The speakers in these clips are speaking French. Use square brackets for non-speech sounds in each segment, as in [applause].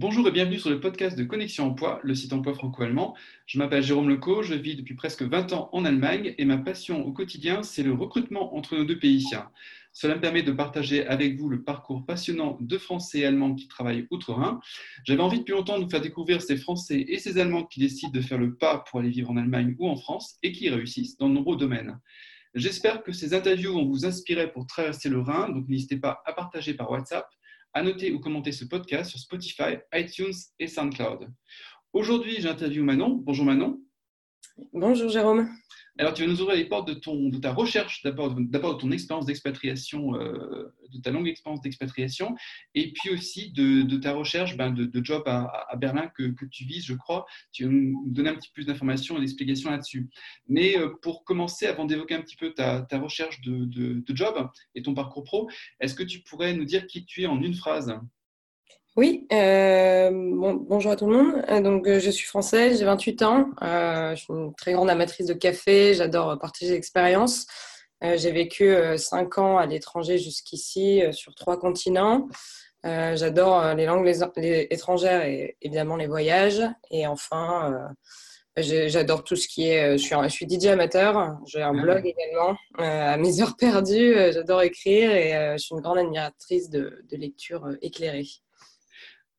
Bonjour et bienvenue sur le podcast de Connexion Emploi, le site emploi franco-allemand. Je m'appelle Jérôme Leco, je vis depuis presque 20 ans en Allemagne et ma passion au quotidien, c'est le recrutement entre nos deux pays. Cela me permet de partager avec vous le parcours passionnant de Français et Allemands qui travaillent outre-Rhin. J'avais envie depuis longtemps de vous faire découvrir ces Français et ces Allemands qui décident de faire le pas pour aller vivre en Allemagne ou en France et qui réussissent dans de nombreux domaines. J'espère que ces interviews vont vous inspirer pour traverser le Rhin, donc n'hésitez pas à partager par WhatsApp à noter ou commenter ce podcast sur Spotify, iTunes et SoundCloud. Aujourd'hui, j'interviewe Manon. Bonjour Manon. Bonjour Jérôme. Alors, tu vas nous ouvrir les portes de, de ta recherche, d'abord de ton expérience d'expatriation, euh, de ta longue expérience d'expatriation, et puis aussi de, ta recherche ben, de, job à, Berlin que, tu vises, je crois. Tu vas nous donner un petit plus d'informations et d'explications là-dessus. Mais euh, pour commencer, avant d'évoquer un petit peu ta, recherche de, job et ton parcours pro, est-ce que tu pourrais nous dire qui tu es en une phrase? Oui, euh, bonjour à tout le monde. Euh, donc, euh, je suis française, j'ai 28 ans. je suis une très grande amatrice de café. J'adore partager l'expérience. j'ai vécu 5 ans à l'étranger jusqu'ici sur trois continents. J'adore les langues étrangères et évidemment les voyages. Et enfin, j'adore tout ce qui est. Je suis, je suis DJ amateur. J'ai un ah blog également à mes heures perdues. J'adore écrire et je suis une grande admiratrice de, de lecture éclairée.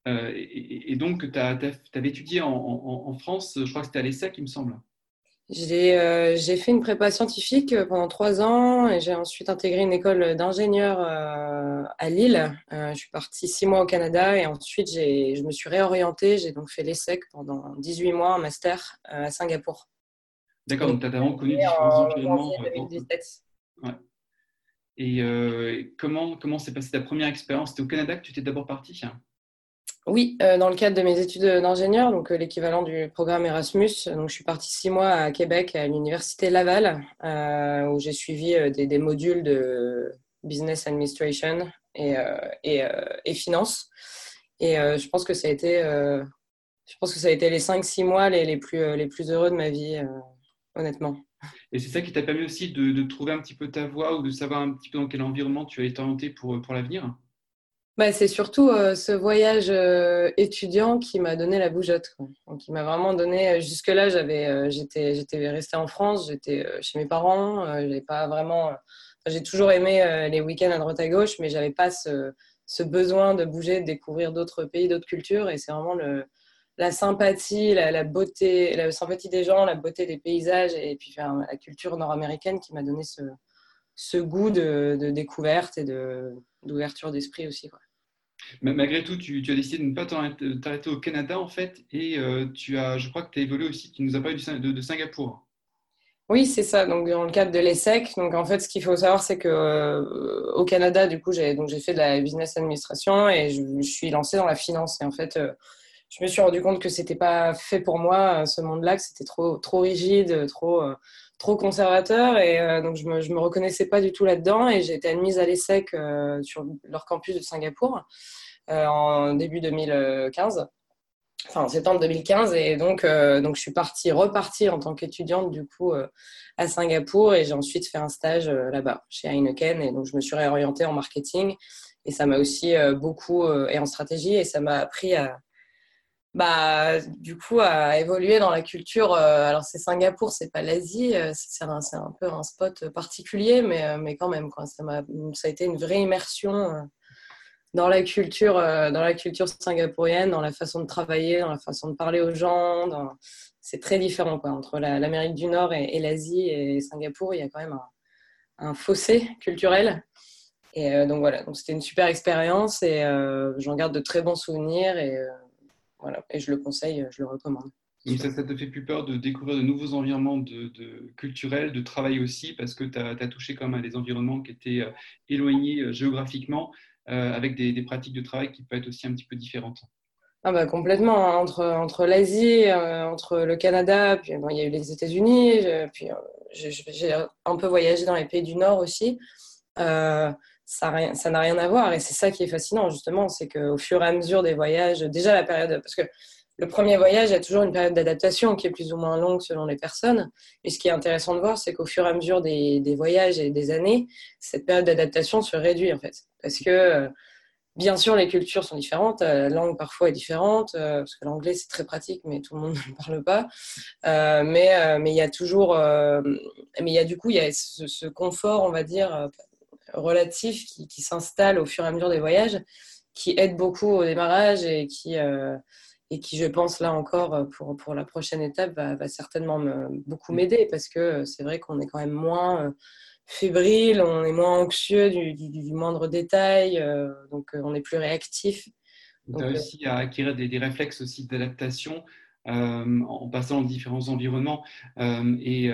Euh, et, donc, tu avais étudié en, France, je crois que c'était à l'ESSEC, il me semble. Euh, j'ai fait une prépa scientifique pendant trois ans et j'ai ensuite intégré une école d'ingénieur euh, à Lille. je suis partie six mois au Canada et ensuite je me suis réorientée. J'ai donc fait l'ESSEC pendant 18 mois, un master à Singapour. D'accord, donc tu as vraiment connu différents environnements. 2017. Ouais. Et comment comment s'est passée ta première expérience? C'était au Canada que tu étais d'abord partie oui, euh, dans le cadre de mes études d'ingénieur, donc euh, l'équivalent du programme Erasmus. Donc, je suis partie six mois à Québec, à l'université Laval, euh, où j'ai suivi des, modules de business administration et, et, finance. Et je pense que ça a été, je pense que ça a été les cinq, six mois les, les, plus, les plus heureux de ma vie, honnêtement. Et c'est ça qui t'a permis aussi de, de, trouver un petit peu ta voie ou de savoir un petit peu dans quel environnement tu as été orienté pour, pour l'avenir? Bah, c'est surtout euh, ce voyage euh, étudiant qui m'a donné la bougeotte. Qui m'a vraiment donné. Euh, jusque-là, j'avais, j'étais, j'étais restée en France, j'étais chez mes parents. j'ai pas vraiment. j'ai toujours aimé les week-ends à droite à gauche, mais j'avais pas ce, besoin de bouger, de découvrir d'autres pays, d'autres cultures. Et c'est vraiment la sympathie, la, beauté, la sympathie des gens, la beauté des paysages et puis la culture nord-américaine qui m'a donné ce, goût de, découverte et d'ouverture d'esprit aussi. Malgré tout, tu, as décidé de ne pas t'arrêter au Canada, en fait, et euh, tu as, je crois que tu as évolué aussi, tu nous as parlé de, Singapour. Oui, c'est ça. Donc, dans le cadre de l'ESSEC, donc en fait, ce qu'il faut savoir, c'est que euh, au Canada, du coup, j'ai fait de la business administration et je, suis lancée dans la finance. Et en fait, euh, je me suis rendu compte que c'était pas fait pour moi ce monde-là, que c'était trop trop rigide, trop trop conservateur et donc je me me reconnaissais pas du tout là-dedans et j'ai été admise à l'ESSEC sur leur campus de Singapour. Euh, en début 2015 enfin en septembre 2015 et donc euh, donc je suis partie repartie en tant qu'étudiante du coup euh, à Singapour et j'ai ensuite fait un stage là-bas chez Heineken et donc je me suis réorientée en marketing et ça m'a aussi beaucoup et en stratégie et ça m'a appris à bah du coup à évoluer dans la culture alors c'est Singapour c'est pas l'Asie c'est un, un, peu un spot particulier mais mais quand même quoi ça m'a ça a été une vraie immersion dans la culture, euh, dans la culture singapourienne, dans la façon de travailler, dans la façon de parler aux gens. C'est très différent quoi, entre l'Amérique du Nord et, l'Asie et Singapour. Il y a quand même un, fossé culturel. Et euh, donc voilà, donc c'était une super expérience et euh, j'en garde de très bons souvenirs voilà, et je le conseille, je le recommande. Donc ça, ça te fait plus peur de découvrir de nouveaux environnements de, culturels, de travail aussi, parce que tu as, as, touché quand même à des environnements qui étaient éloignés géographiquement. Euh, avec des, pratiques de travail qui peuvent être aussi un petit peu différentes. Ah bah complètement, hein. entre, entre l'Asie, euh, entre le Canada, puis il y a eu les États-Unis, puis euh, j'ai un peu voyagé dans les pays du Nord aussi. Ça n'a rien à voir et c'est ça qui est fascinant justement, c'est qu'au fur et à mesure des voyages, déjà la période, parce que le premier voyage, il y a toujours une période d'adaptation qui est plus ou moins longue selon les personnes. Et ce qui est intéressant de voir, c'est qu'au fur et à mesure des, voyages et des années, cette période d'adaptation se réduit en fait. Parce que euh, Bien sûr, les cultures sont différentes, la langue parfois est différente, parce que l'anglais c'est très pratique, mais tout le monde [laughs] ne parle pas. mais mais il y a toujours, mais il y a du coup il y a ce, confort, on va dire, relatif qui, qui s'installe au fur et à mesure des voyages, qui aide beaucoup au démarrage et qui et qui, je pense, là encore, pour, pour la prochaine étape, va, va certainement beaucoup m'aider parce que c'est vrai qu'on est quand même moins fébrile, on est moins anxieux du, du, moindre détail, euh, donc euh, on est plus réactif. Tu as euh, réussi à acquérir des, des réflexes aussi d'adaptation en passant dans différents environnements. et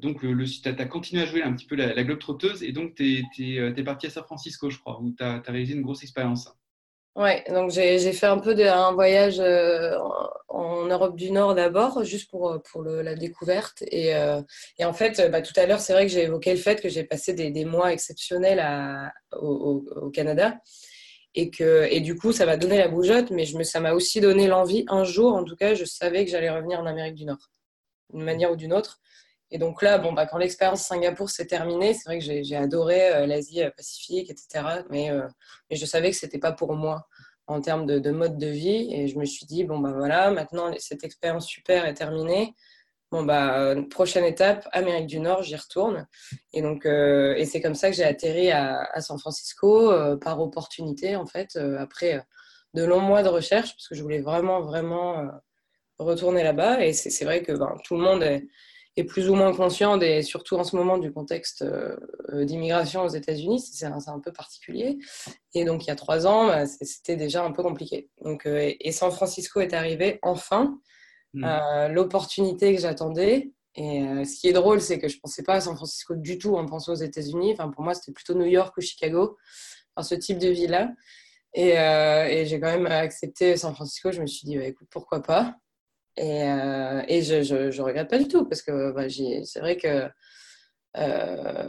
donc, le, tu as, continué à jouer un petit peu la, globe trotteuse et donc tu es, es, parti à San Francisco, je crois, où tu as, réalisé une grosse expérience. Ouais, donc j'ai fait un peu un voyage euh, en Europe du Nord d'abord, juste pour, le, la découverte. Et, euh, en fait, bah, tout à l'heure, c'est vrai que j'ai évoqué le fait que j'ai passé des, mois exceptionnels au, Canada. Et, que, et du coup, ça m'a donné la bougeotte, mais je me, ça m'a aussi donné l'envie. Un jour, en tout cas, je savais que j'allais revenir en Amérique du Nord, d'une manière ou d'une autre. Et donc là, bon, bah, quand l'expérience Singapour s'est terminée, c'est vrai que j'ai adoré euh, l'Asie euh, Pacifique, etc. Mais, euh, mais, je savais que ce n'était pas pour moi en termes de, mode de vie. Et je me suis dit, bon, bah voilà, maintenant cette expérience super est terminée. Bah, prochaine étape, Amérique du Nord, j'y retourne. Et donc, et c'est comme ça que j'ai atterri à, San Francisco par opportunité, en fait, après de longs mois de recherche, parce que je voulais vraiment, vraiment retourner là-bas. Et c'est vrai que ben, tout le monde est plus ou moins conscient, et surtout en ce moment, du contexte euh, d'immigration aux États-Unis. C'est un, un, peu particulier. Et donc, il y a trois ans, bah, c'était déjà un peu compliqué. Donc, euh, et San Francisco est arrivé enfin, hmm. euh, l'opportunité que j'attendais. Et ce qui est drôle, c'est que je ne pensais pas à San Francisco du tout en pensant aux États-Unis. Enfin, pour moi, c'était plutôt New York ou Chicago, enfin, ce type de ville-là. Et, et j'ai quand même accepté San Francisco. Je me suis dit, bah, écoute, pourquoi pas et, euh, et je, je, regrette pas du tout parce que bah, c'est vrai que euh,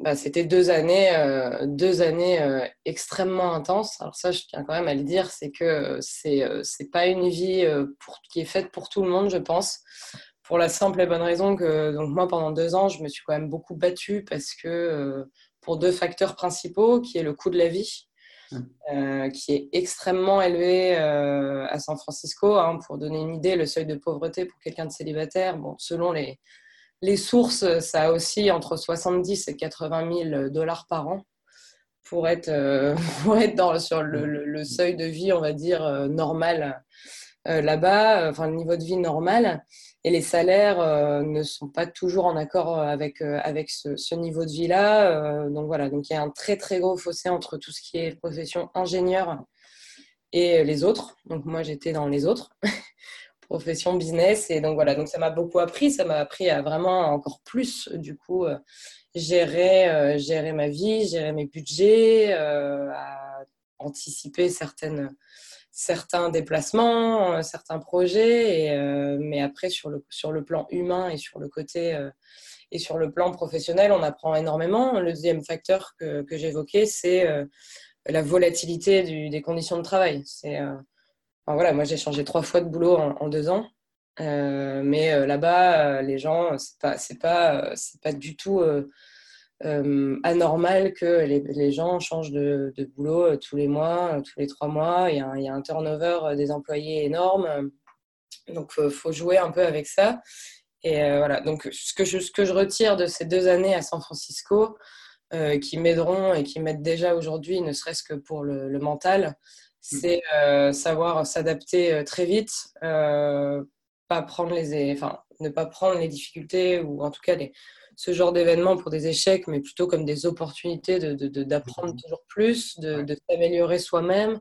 bah, c'était deux années, euh, deux années extrêmement intenses. Alors ça, je tiens quand même à le dire, c'est que c'est c'est pas une vie pour, qui est faite pour tout le monde, je pense. Pour la simple et bonne raison que donc moi pendant deux ans, je me suis quand même beaucoup battue parce que pour deux facteurs principaux, qui est le coût de la vie euh, qui est extrêmement élevé euh, à San Francisco. Hein, pour donner une idée, le seuil de pauvreté pour quelqu'un de célibataire, bon, selon les, les sources, ça a aussi entre 70 et 80 000 dollars par an pour être, euh, [laughs] pour être dans, sur le, seuil de vie, on va dire, normal là-bas, enfin le niveau de vie normal et les salaires euh, ne sont pas toujours en accord euh, avec, euh, avec ce, niveau de vie-là. donc voilà, donc il y a un très très gros fossé entre tout ce qui est profession ingénieur et les autres. Donc moi j'étais dans les autres, [laughs] profession business. Et donc voilà, donc ça m'a beaucoup appris, ça m'a appris à vraiment encore plus du coup gérer, gérer ma vie, gérer mes budgets, à anticiper certaines certains déplacements, euh, certains projets, et, euh, mais après sur le, sur le plan humain et sur le côté euh, et sur le plan professionnel, on apprend énormément. Le deuxième facteur que, que j'évoquais, c'est la volatilité des conditions de travail. C'est enfin, voilà, moi j'ai changé trois fois de boulot en, deux ans. mais là-bas, les gens, c'est pas, pas, pas du tout euh, anormal que les, gens changent de, boulot euh, tous les mois, euh, tous les trois mois. Il y a un, turnover des employés énorme. Donc, il faut, jouer un peu avec ça. Et voilà. Donc, ce que, je, ce que je retire de ces deux années à San Francisco, euh, qui m'aideront et qui m'aident déjà aujourd'hui, ne serait-ce que pour le mental, c'est euh, savoir s'adapter très vite, euh, pas prendre les, enfin, ne pas prendre les difficultés ou en tout cas les, ce genre d'événement pour des échecs, mais plutôt comme des opportunités d'apprendre de, toujours plus, de, s'améliorer soi-même,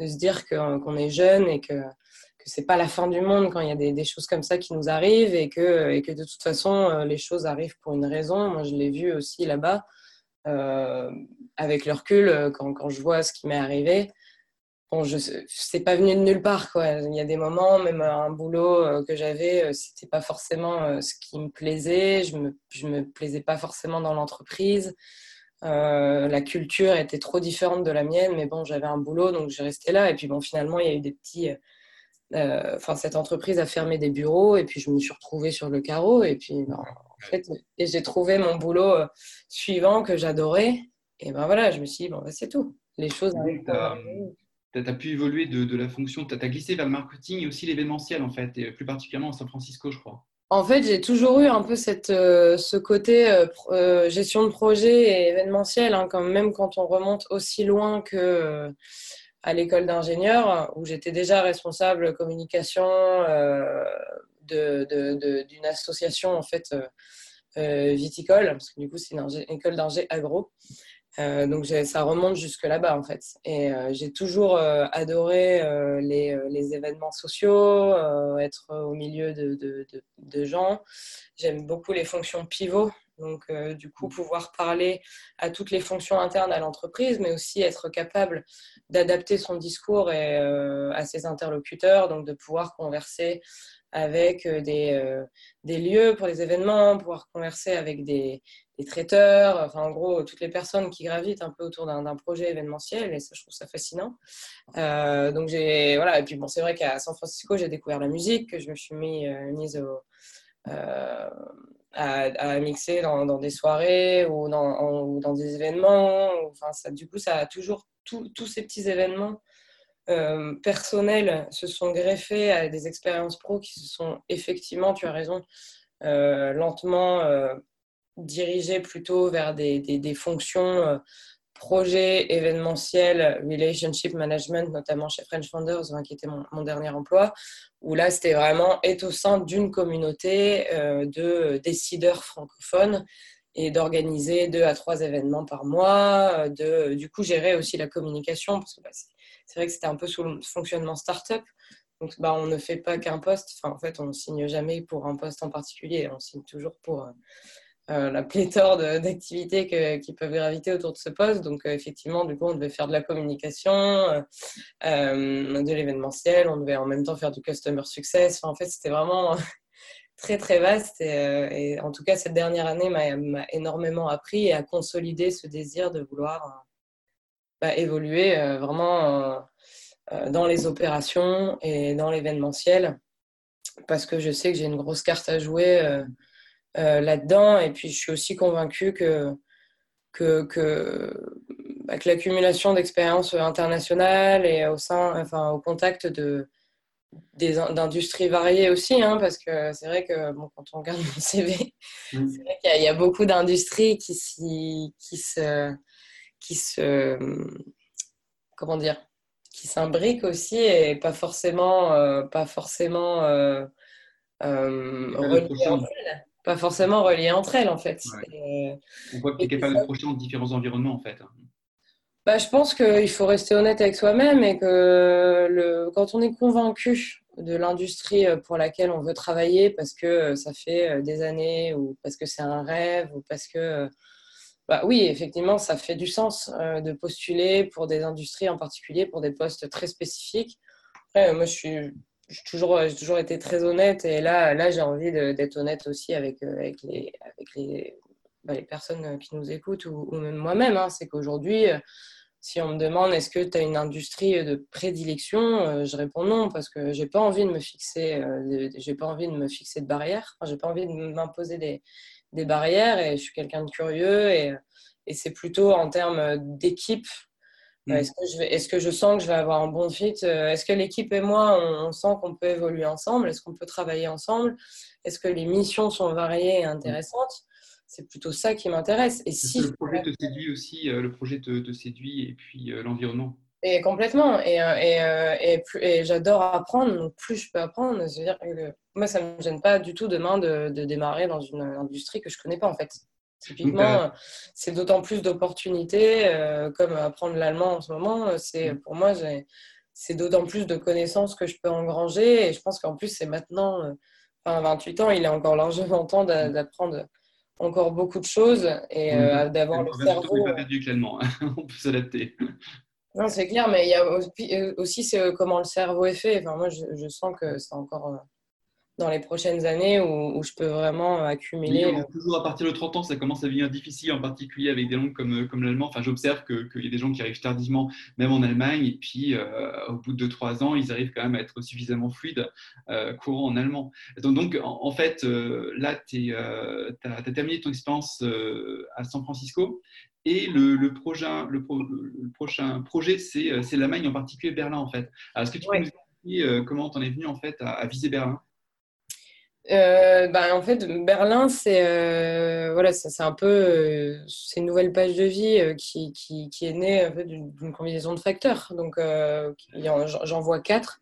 de se dire qu'on est jeune et que que c'est pas la fin du monde quand il y a des, choses comme ça qui nous arrivent et que, et que de toute façon euh, les choses arrivent pour une raison. Moi je l'ai vu aussi là-bas euh, avec le recul euh, quand, quand, je vois ce qui m'est arrivé bon, je c'est pas venu de nulle part quoi. Il y a des moments, même un boulot euh, que j'avais, euh, c'était pas forcément euh, ce qui me plaisait. Je me je me plaisais pas forcément dans l'entreprise. la culture était trop différente de la mienne, mais bon, j'avais un boulot, donc j'ai resté là. Et puis bon, finalement, il y a eu des petits. Enfin, cette entreprise a fermé des bureaux, et puis je me suis retrouvée sur le carreau. Et puis, ben, en fait, et j'ai trouvé mon boulot suivant que j'adorais. Et ben voilà, je me suis dit bon, ben, c'est tout les choses Tu as, pu évoluer de, la fonction, tu as, glissé vers le marketing et aussi l'événementiel, en fait, et plus particulièrement à San Francisco, je crois. En fait, j'ai toujours eu un peu euh, ce côté euh, euh, gestion de projet et événementiel, hein, quand même quand on remonte aussi loin que à l'école d'ingénieur, où j'étais déjà responsable communication d'une association en fait viticole, parce que du coup c'est une école d'ingé agro. Euh, donc ça remonte jusque là-bas en fait. Et euh, j'ai toujours euh, adoré les, les, événements sociaux, être au milieu de, de, de, gens. J'aime beaucoup les fonctions pivots. Donc du coup pouvoir parler à toutes les fonctions internes à l'entreprise, mais aussi être capable d'adapter son discours et, à ses interlocuteurs, donc de pouvoir converser avec des, des lieux pour les événements, pouvoir converser avec des, traiteurs, enfin en gros toutes les personnes qui gravitent un peu autour d'un projet événementiel et ça je trouve ça fascinant. Euh, donc j'ai voilà et puis bon c'est vrai qu'à San Francisco j'ai découvert la musique, que je me suis mis, euh, mise euh, à, mixer dans, des soirées ou dans, ou dans des événements. Enfin ça, du coup ça a toujours tous ces petits événements personnels se sont greffés à des expériences pro qui se sont effectivement, tu as raison, lentement diriger plutôt vers des, fonctions euh, projet événementiel, relationship management, notamment chez French Founders, hein, qui était mon, dernier emploi, où là, c'était vraiment être au sein d'une communauté euh, de décideurs francophones et d'organiser deux à trois événements par mois, du coup gérer aussi la communication, parce que bah, c'est vrai que c'était un peu sous le fonctionnement start-up. Donc, bah, on ne fait pas qu'un poste. Enfin, en fait, on ne signe jamais pour un poste en particulier. On signe toujours pour, euh, euh, la pléthore d'activités qui peuvent graviter autour de ce poste. Donc, euh, effectivement, du coup, on devait faire de la communication, de l'événementiel, on devait en même temps faire du customer success. en fait, c'était vraiment [laughs] très, très vaste. Et, en tout cas, cette dernière année m'a énormément appris et a consolidé ce désir de vouloir bah, évoluer vraiment dans les opérations et dans l'événementiel parce que je sais que j'ai une grosse carte à jouer euh, là-dedans. Et puis, je suis aussi convaincue que, que, que, bah, que l'accumulation d'expériences internationales et au, sein, enfin, au contact de, d'industries variées aussi, hein, parce que c'est vrai que bon, quand on regarde mon [laughs] CV, mm. c'est vrai qu'il y, a beaucoup d'industries qui, qui, se, qui se, comment dire, qui s'imbriquent aussi et pas forcément, euh, pas forcément euh, reliées pas forcément reliées entre elles, en fait. On voit que tu es capable de projeter dans différents environnements, en fait. Bah, je pense qu'il faut rester honnête avec soi-même et que le, quand on est convaincu de l'industrie pour laquelle on veut travailler parce que ça fait des années ou parce que c'est un rêve ou parce que bah oui, effectivement, ça fait du sens de postuler pour des industries en particulier, pour des postes très spécifiques. Après, moi, j'ai toujours, toujours été très honnête et là, là j'ai envie d'être honnête aussi avec, euh, avec, les, avec les, bah, les personnes qui nous écoutent ou, même moi-même. Hein. C'est qu'aujourd'hui, euh, si on me demande est-ce que tu as une industrie de prédilection, euh, je réponds non parce que j'ai pas envie pas envie de me fixer de barrières, j'ai pas envie de m'imposer des, des, barrières et je suis quelqu'un de curieux et, et c'est plutôt en termes d'équipe Mm. Est-ce que, je est que je sens que je vais avoir un bon fit euh, Est-ce que l'équipe et moi, on, sent qu'on peut évoluer ensemble Est-ce qu'on peut travailler ensemble Est-ce que les missions sont variées et intéressantes C'est plutôt ça qui m'intéresse. Et si le projet te séduit aussi, euh, le projet te, séduit et puis euh, l'environnement? Et complètement. Et, et, et, j'adore apprendre. Donc plus je peux apprendre, je veux dire moi, ça ne me gêne pas du tout demain de, de démarrer dans une industrie que je ne connais pas en fait. Typiquement, c'est d'autant plus d'opportunités, euh, comme apprendre l'allemand en ce moment. C'est mm. pour moi, c'est d'autant plus de connaissances que je peux engranger. Et je pense qu'en plus, c'est maintenant, euh, enfin, 28 ans, il est encore largement temps mm. d'apprendre encore beaucoup de choses et euh, d'avoir le cerveau. On pas perdu clairement, [laughs] on peut s'adapter. Non, c'est clair, mais il y a aussi, comment le cerveau est fait. Enfin, moi, je, je sens que c'est encore dans les prochaines années où, je peux vraiment accumuler. Oui, toujours à partir de 30 ans, ça commence à devenir difficile, en particulier avec des langues comme, euh, comme l'allemand. Enfin, j'observe qu'il y a des gens qui arrivent tardivement, même en Allemagne, et puis euh, au bout de 2-3 ans, ils arrivent quand même à être suffisamment fluides, euh, courants en allemand. Donc, donc en, fait, là, tu as, terminé ton expérience à San Francisco. Et le, prochain, le, prochain projet, c'est l'Allemagne, en particulier Berlin, en fait. Est-ce que tu peux nous expliquer comment tu en es venu en fait, à viser Berlin? Euh, bah, en fait, Berlin, c'est euh, voilà, c'est un peu euh, c'est une nouvelle page de vie qui, qui, qui, est née en fait, d'une combinaison de facteurs. Donc, j'en vois quatre.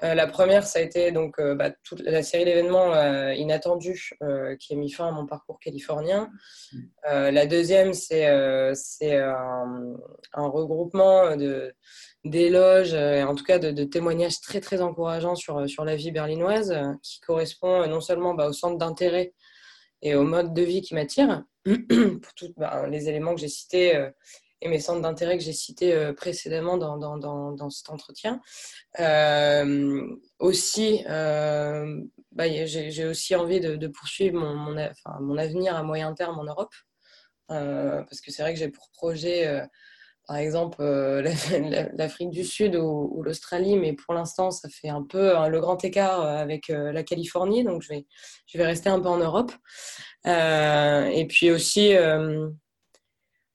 La première, ça a été donc bah, toute la série d'événements inattendus qui a mis fin à mon parcours californien. la deuxième, c'est un, regroupement d'éloges, en tout cas de, témoignages très très encourageants sur, sur la vie berlinoise, qui correspond non seulement bah, au centre d'intérêt et au mode de vie qui m'attire, [clears throat] pour tous bah, les éléments que j'ai cités euh, et mes centres d'intérêt que j'ai cités euh, précédemment dans, dans, dans, cet entretien. Euh, aussi, bah, j'ai aussi envie de, poursuivre mon, mon, avenir à moyen terme en Europe, parce que c'est vrai que j'ai pour projet par exemple euh, [laughs] l'Afrique du Sud ou, l'Australie, mais pour l'instant, ça fait un peu hein, le grand écart euh, avec euh, la Californie, donc je vais, je vais rester un peu en Europe. et puis aussi,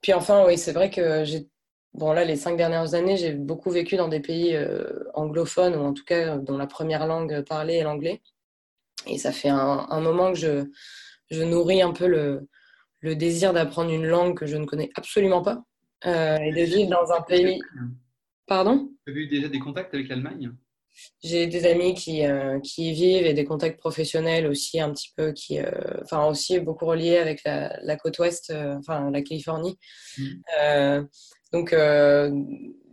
puis enfin, oui, c'est vrai que j'ai, bon là, les cinq dernières années, j'ai beaucoup vécu dans des pays anglophones, ou en tout cas dont la première langue parlée est l'anglais. Et ça fait un, un, moment que je, je nourris un peu le, le désir d'apprendre une langue que je ne connais absolument pas. Euh, et de vivre dans un pays. Pardon? Tu as eu déjà des contacts avec l'Allemagne? J'ai des amis qui, euh, qui y vivent et des contacts professionnels aussi, un petit peu, qui, euh, enfin, aussi beaucoup reliés avec la, la côte ouest, enfin, la Californie. Mmh. donc,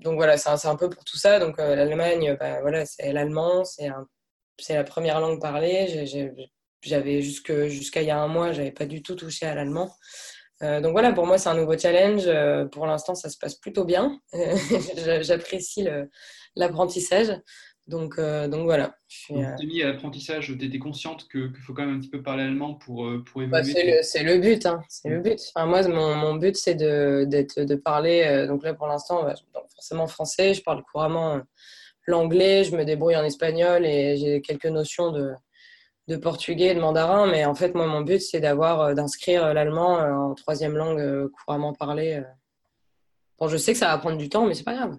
donc voilà, c'est un, un, peu pour tout ça. Donc l'Allemagne, bah, voilà, c'est l'allemand, c'est la première langue parlée. J'avais jusqu'à il y a un mois, j'avais pas du tout touché à l'allemand. Euh, donc voilà, pour moi, c'est un nouveau challenge. Euh, pour l'instant, ça se passe plutôt bien. [laughs] J'apprécie l'apprentissage. Donc, euh, donc voilà. Tu t'es mis à l'apprentissage, tu étais consciente qu'il faut quand même un petit peu parler allemand pour, pour bah, évoluer C'est le, but. Hein. C'est le but. Enfin, moi, mon, mon but, c'est de, de, parler. donc là, pour l'instant, bah, forcément français. Je parle couramment l'anglais. Je me débrouille en espagnol et j'ai quelques notions de, de portugais, de mandarin, mais en fait, moi, mon but, c'est d'avoir, euh, d'inscrire euh, l'allemand euh, en troisième langue couramment parlée. Bon, je sais que ça va prendre du temps, mais c'est pas grave.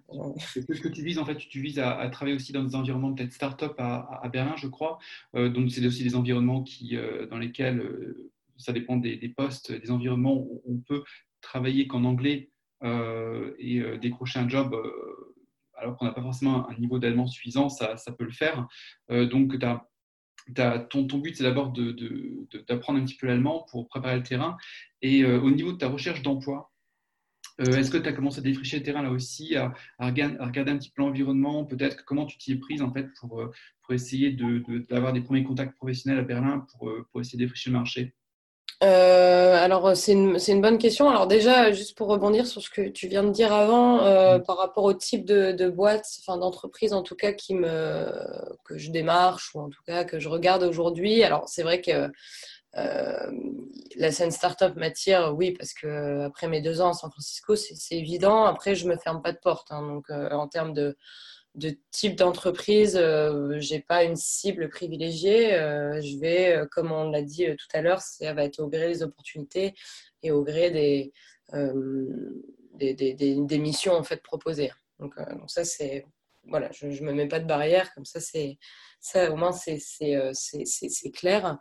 Ce que tu vises, en fait, tu vises à, travailler aussi dans des environnements peut-être start-up à, Berlin, je crois. donc, c'est aussi des environnements qui, dans lesquels ça dépend des, postes, des environnements où on peut travailler qu'en anglais et décrocher un job alors qu'on n'a pas forcément un niveau d'allemand suffisant, ça, ça, peut le faire. donc, tu as ton, but, c'est d'abord d'apprendre de, un petit peu l'allemand pour préparer le terrain. Et euh, au niveau de ta recherche d'emploi, euh, est-ce que tu as commencé à défricher le terrain là aussi, à, regarder, un petit peu l'environnement, peut-être comment tu t'y es prise en fait pour, euh, pour essayer d'avoir des premiers contacts professionnels à Berlin pour, pour essayer de défricher le marché? Euh, alors, c'est une, une, bonne question. Alors, déjà, juste pour rebondir sur ce que tu viens de dire avant, euh, mm. par rapport au type de, de boîte, enfin d'entreprise en tout cas, qui me, que je démarche ou en tout cas que je regarde aujourd'hui. Alors, c'est vrai que euh, la scène startup m'attire, oui, parce que après mes deux ans à San Francisco, c'est évident. Après, je me ferme pas de porte. Hein. donc, en termes de type d'entreprise, euh, j'ai pas une cible privilégiée. Euh, je vais, euh, comme on l'a dit tout à l'heure, ça va être au gré des opportunités et au gré des, missions en fait proposées. Donc ça c'est voilà, je ne me mets pas de barrière, comme ça, c'est, ça au moins c'est, c'est, clair.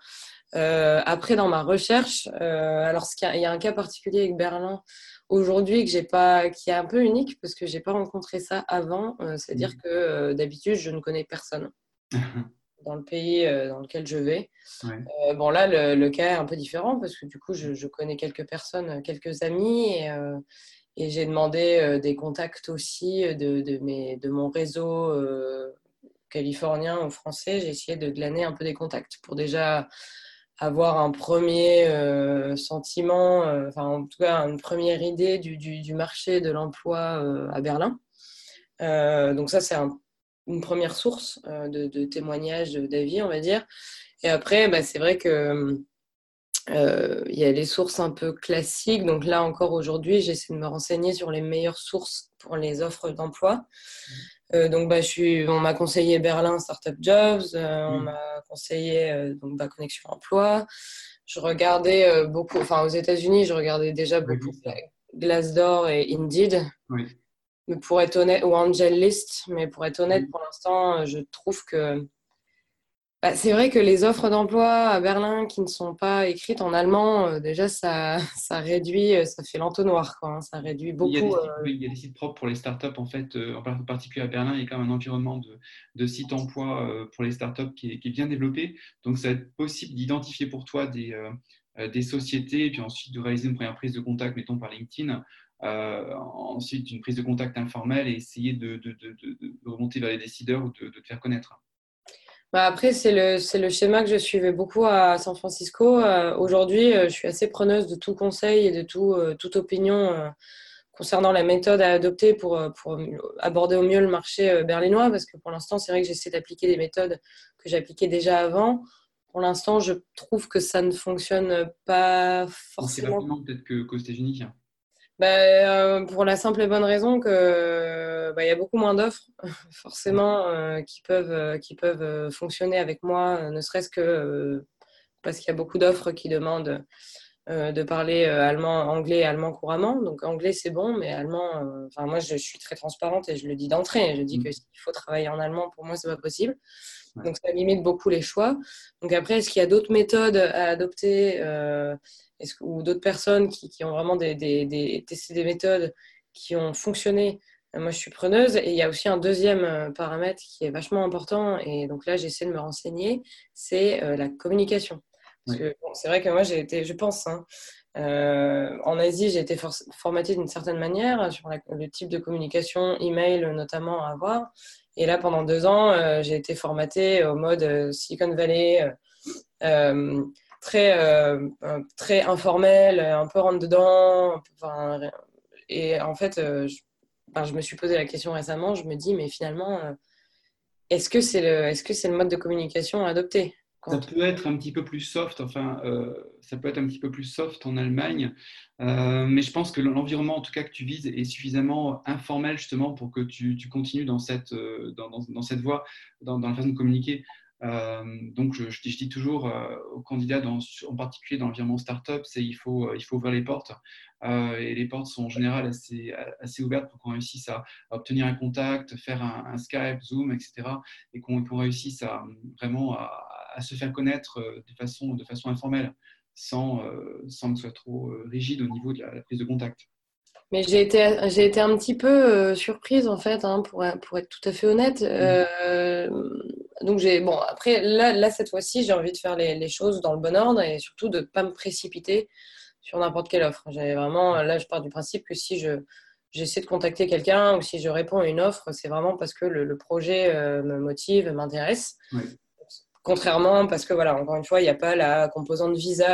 après, dans ma recherche, alors il y a un cas particulier avec Berlin aujourd'hui que j'ai pas, qui est un peu unique parce que j'ai pas rencontré ça avant. Euh, c'est-à-dire mmh. que euh, d'habitude, je ne connais personne [laughs] dans le pays euh, dans lequel je vais. bon, là, le, cas est un peu différent parce que du coup, je, connais quelques personnes, quelques amis et, et j'ai demandé des contacts aussi de, de, mes, de mon réseau californien ou français. J'ai essayé de glaner un peu des contacts pour déjà avoir un premier euh, sentiment, euh, enfin en tout cas une première idée du, du, marché de l'emploi euh, à Berlin. donc ça, c'est une première source de, de témoignages, d'avis, on va dire. Et après, bah, c'est vrai que il y a les sources un peu classiques. Donc là encore aujourd'hui, j'essaie de me renseigner sur les meilleures sources pour les offres d'emploi. Euh, donc, bah, je suis, on m'a conseillé Berlin Startup Jobs, euh, on mm. m'a conseillé euh, donc, bah, Connexion Emploi. Je regardais beaucoup, enfin aux États-Unis, je regardais déjà beaucoup Glassdoor et Indeed. Oui. Mais pour être honnête, ou Angel List, mais pour être honnête, pour l'instant, je trouve que bah, c'est vrai que les offres d'emploi à Berlin qui ne sont pas écrites en allemand, euh, déjà, ça, [laughs] ça réduit, euh, ça fait l'entonnoir. Quoi, hein. ça réduit beaucoup. Il y, a des sites, euh, il y, a des sites, propres pour les startups, en fait, en particulier à Berlin, il y a quand même un environnement de, de sites emploi pour les startups qui est, qui est bien développé. Donc, ça va être possible d'identifier pour toi des, des sociétés et puis ensuite de réaliser une première prise de contact, mettons par LinkedIn. ensuite, une prise de contact informelle et essayer de, de, de remonter vers les décideurs ou de, te faire connaître. Bah après, c'est le, le, schéma que je suivais beaucoup à San Francisco. Euh, aujourd'hui, euh, je suis assez preneuse de tout conseil et de tout, euh, toute opinion concernant la méthode à adopter pour, pour aborder au mieux le marché berlinois, parce que pour l'instant, c'est vrai que j'essaie d'appliquer des méthodes que j'appliquais déjà avant. Pour l'instant, je trouve que ça ne fonctionne pas forcément. C'est peut-être qu'aux États-Unis. Bah, pour la simple et bonne raison que bah, il y a beaucoup moins d'offres, [laughs] forcément, euh, qui peuvent, euh, qui peuvent euh, fonctionner avec moi, ne serait-ce que parce qu'il y a beaucoup d'offres qui demandent de parler allemand, anglais allemand couramment. Donc anglais c'est bon, mais allemand, enfin moi je, suis très transparente et je le dis d'entrée. Je dis mmh. que s'il faut travailler en allemand, pour moi c'est pas possible. Donc ça limite beaucoup les choix. Donc après, est-ce qu'il y a d'autres méthodes à adopter ou d'autres personnes qui, qui, ont vraiment des, des, des, testé des méthodes qui ont fonctionné? Moi, je suis preneuse. Et il y a aussi un deuxième euh, paramètre qui est vachement important. Et donc là, j'essaie de me renseigner. C'est euh, la communication. C'est vrai que moi, j'ai été, je pense, hein, euh, en Asie, j'ai été formatée d'une certaine manière sur le type de communication, email notamment à avoir. Et là, pendant deux ans, j'ai été formatée au mode Silicon Valley, très, très informel, un peu rentre dedans. et en fait, je je me suis posé la question récemment, je me dis, mais finalement, euh, est-ce que c'est le, est -ce le mode de communication à ça peut être un petit peu plus soft, enfin, euh, ça peut être un petit peu plus soft en Allemagne, euh, mais je pense que l'environnement, en tout cas, que tu vises est suffisamment informel justement pour que tu, tu continues dans cette, dans, dans, cette voie, dans, dans, la façon de communiquer. Euh, donc, je, dis toujours euh, aux candidats, en particulier dans l'environnement startup, c'est il faut, euh, ouvrir les portes. et les portes sont en général assez, ouvertes pour qu'on réussisse à, obtenir un contact, faire un, Skype, Zoom, etc. Et qu'on réussisse vraiment à, se faire connaître de façon, informelle, sans que ce soit trop rigide au niveau de la prise de contact. Mais j'ai été, j'ai été un petit peu euh, surprise en fait, hein, pour, pour être tout à fait honnête. Mmh. Euh, donc j'ai bon après là, là cette fois-ci j'ai envie de faire les, les, choses dans le bon ordre et surtout de ne pas me précipiter sur n'importe quelle offre. J'avais vraiment là je pars du principe que si je j'essaie de contacter quelqu'un ou si je réponds à une offre, c'est vraiment parce que le, le projet euh, me motive, m'intéresse. Contrairement parce que voilà encore une fois il n'y a pas la composante visa